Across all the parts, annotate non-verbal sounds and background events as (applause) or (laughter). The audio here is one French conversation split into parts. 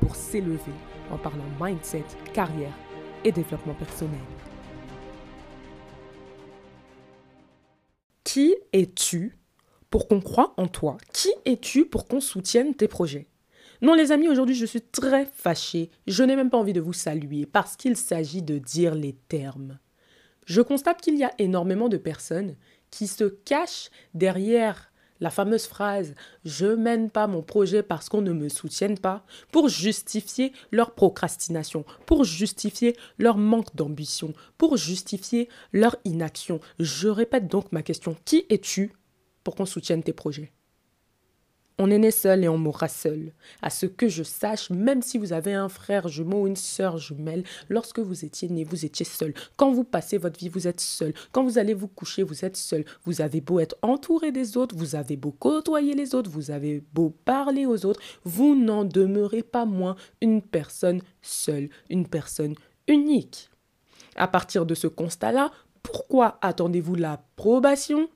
pour s'élever en parlant mindset, carrière et développement personnel. Qui es-tu pour qu'on croie en toi? Qui es-tu pour qu'on soutienne tes projets? Non les amis, aujourd'hui je suis très fâchée. Je n'ai même pas envie de vous saluer parce qu'il s'agit de dire les termes. Je constate qu'il y a énormément de personnes qui se cachent derrière la fameuse phrase Je mène pas mon projet parce qu'on ne me soutienne pas, pour justifier leur procrastination, pour justifier leur manque d'ambition, pour justifier leur inaction. Je répète donc ma question Qui es-tu pour qu'on soutienne tes projets? On est né seul et on mourra seul. À ce que je sache, même si vous avez un frère jumeau ou une sœur jumelle, lorsque vous étiez né, vous étiez seul. Quand vous passez votre vie, vous êtes seul. Quand vous allez vous coucher, vous êtes seul. Vous avez beau être entouré des autres, vous avez beau côtoyer les autres, vous avez beau parler aux autres, vous n'en demeurez pas moins une personne seule, une personne unique. À partir de ce constat-là, pourquoi attendez-vous l'approbation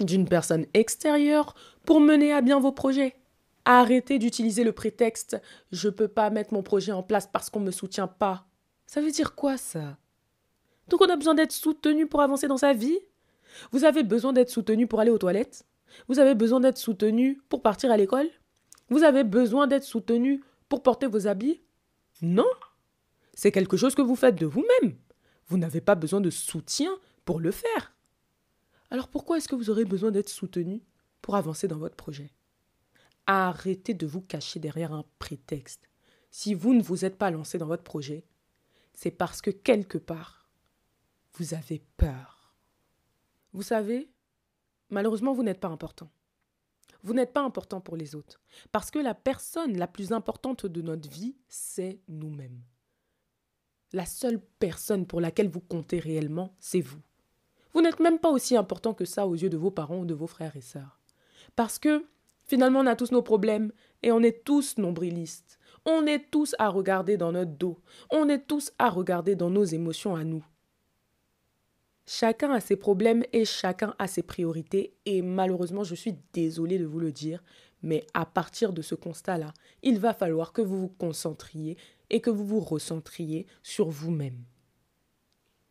d'une personne extérieure pour mener à bien vos projets. Arrêtez d'utiliser le prétexte je peux pas mettre mon projet en place parce qu'on ne me soutient pas. Ça veut dire quoi ça? Donc on a besoin d'être soutenu pour avancer dans sa vie? Vous avez besoin d'être soutenu pour aller aux toilettes? Vous avez besoin d'être soutenu pour partir à l'école? Vous avez besoin d'être soutenu pour porter vos habits? Non C'est quelque chose que vous faites de vous-même. Vous n'avez pas besoin de soutien pour le faire. Alors pourquoi est-ce que vous aurez besoin d'être soutenu? Pour avancer dans votre projet Arrêtez de vous cacher derrière un prétexte. Si vous ne vous êtes pas lancé dans votre projet, c'est parce que quelque part, vous avez peur. Vous savez, malheureusement, vous n'êtes pas important. Vous n'êtes pas important pour les autres. Parce que la personne la plus importante de notre vie, c'est nous-mêmes. La seule personne pour laquelle vous comptez réellement, c'est vous. Vous n'êtes même pas aussi important que ça aux yeux de vos parents ou de vos frères et sœurs. Parce que finalement, on a tous nos problèmes et on est tous nombrilistes. On est tous à regarder dans notre dos. On est tous à regarder dans nos émotions à nous. Chacun a ses problèmes et chacun a ses priorités. Et malheureusement, je suis désolée de vous le dire, mais à partir de ce constat-là, il va falloir que vous vous concentriez et que vous vous recentriez sur vous-même.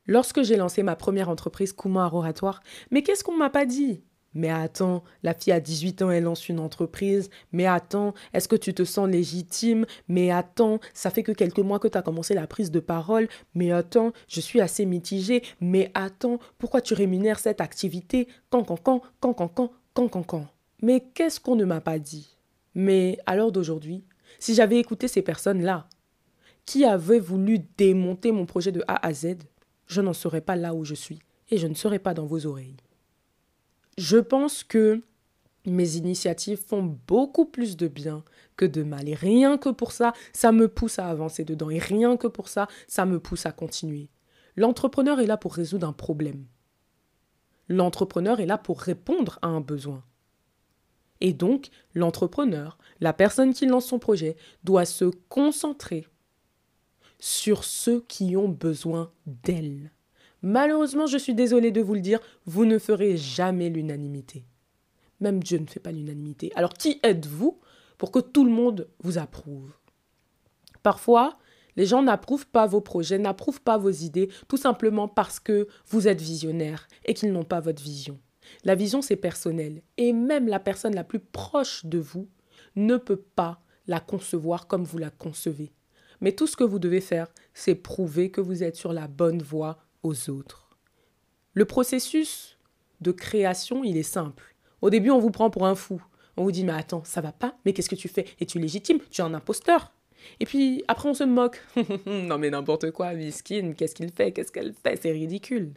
Lorsque j'ai lancé ma première entreprise Kuma Oratoire, mais qu'est-ce qu'on m'a pas dit? Mais attends, la fille a 18 ans, elle lance une entreprise. Mais attends, est-ce que tu te sens légitime? Mais attends, ça fait que quelques mois que tu as commencé la prise de parole. Mais attends, je suis assez mitigée. Mais attends, pourquoi tu rémunères cette activité? Quand, quand, quand, quand, quand, quand, quand, quand, quand. Mais qu'est-ce qu'on ne m'a pas dit? Mais à l'heure d'aujourd'hui, si j'avais écouté ces personnes-là, qui avaient voulu démonter mon projet de A à Z, je n'en serais pas là où je suis et je ne serais pas dans vos oreilles. Je pense que mes initiatives font beaucoup plus de bien que de mal. Et rien que pour ça, ça me pousse à avancer dedans. Et rien que pour ça, ça me pousse à continuer. L'entrepreneur est là pour résoudre un problème. L'entrepreneur est là pour répondre à un besoin. Et donc, l'entrepreneur, la personne qui lance son projet, doit se concentrer sur ceux qui ont besoin d'elle. Malheureusement, je suis désolée de vous le dire, vous ne ferez jamais l'unanimité. Même Dieu ne fait pas l'unanimité. Alors qui êtes-vous pour que tout le monde vous approuve? Parfois, les gens n'approuvent pas vos projets, n'approuvent pas vos idées, tout simplement parce que vous êtes visionnaire et qu'ils n'ont pas votre vision. La vision, c'est personnel. Et même la personne la plus proche de vous ne peut pas la concevoir comme vous la concevez. Mais tout ce que vous devez faire, c'est prouver que vous êtes sur la bonne voie aux autres. Le processus de création, il est simple. Au début, on vous prend pour un fou. On vous dit, mais attends, ça va pas Mais qu'est-ce que tu fais? Es-tu légitime? Tu es un imposteur. Et puis, après, on se moque. (laughs) non, mais n'importe quoi, Miskin, qu'est-ce qu'il fait? Qu'est-ce qu'elle fait? C'est ridicule.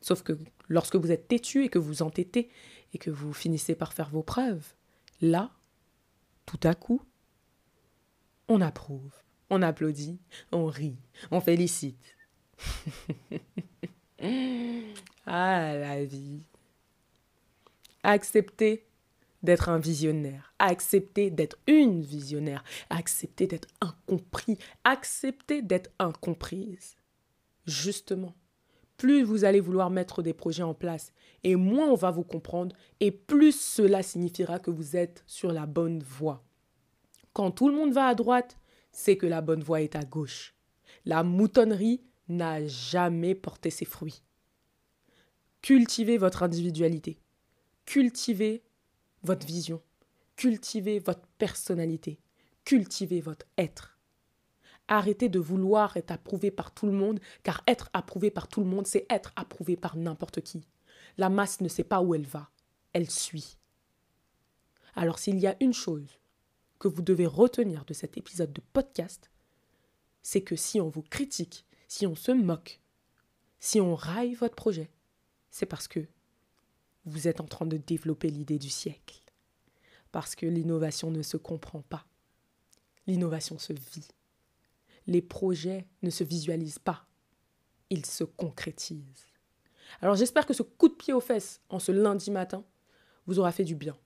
Sauf que lorsque vous êtes têtu et que vous entêtez et que vous finissez par faire vos preuves, là, tout à coup, on approuve On applaudit, on rit, on félicite. (laughs) ah, la vie. Accepter d'être un visionnaire, accepter d'être une visionnaire, accepter d'être incompris, accepter d'être incomprise. Justement, plus vous allez vouloir mettre des projets en place et moins on va vous comprendre et plus cela signifiera que vous êtes sur la bonne voie. Quand tout le monde va à droite, c'est que la bonne voie est à gauche. La moutonnerie n'a jamais porté ses fruits. Cultivez votre individualité. Cultivez votre vision. Cultivez votre personnalité. Cultivez votre être. Arrêtez de vouloir être approuvé par tout le monde, car être approuvé par tout le monde, c'est être approuvé par n'importe qui. La masse ne sait pas où elle va, elle suit. Alors s'il y a une chose que vous devez retenir de cet épisode de podcast, c'est que si on vous critique, si on se moque, si on raille votre projet, c'est parce que vous êtes en train de développer l'idée du siècle. Parce que l'innovation ne se comprend pas. L'innovation se vit. Les projets ne se visualisent pas. Ils se concrétisent. Alors j'espère que ce coup de pied aux fesses en ce lundi matin vous aura fait du bien.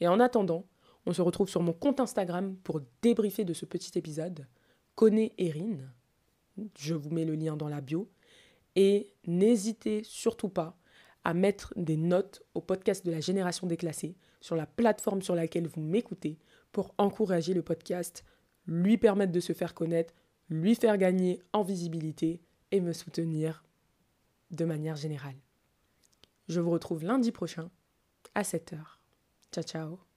Et en attendant, on se retrouve sur mon compte Instagram pour débriefer de ce petit épisode. Connais Erin. Je vous mets le lien dans la bio. Et n'hésitez surtout pas à mettre des notes au podcast de la génération déclassée sur la plateforme sur laquelle vous m'écoutez pour encourager le podcast, lui permettre de se faire connaître, lui faire gagner en visibilité et me soutenir de manière générale. Je vous retrouve lundi prochain à 7h. Ciao ciao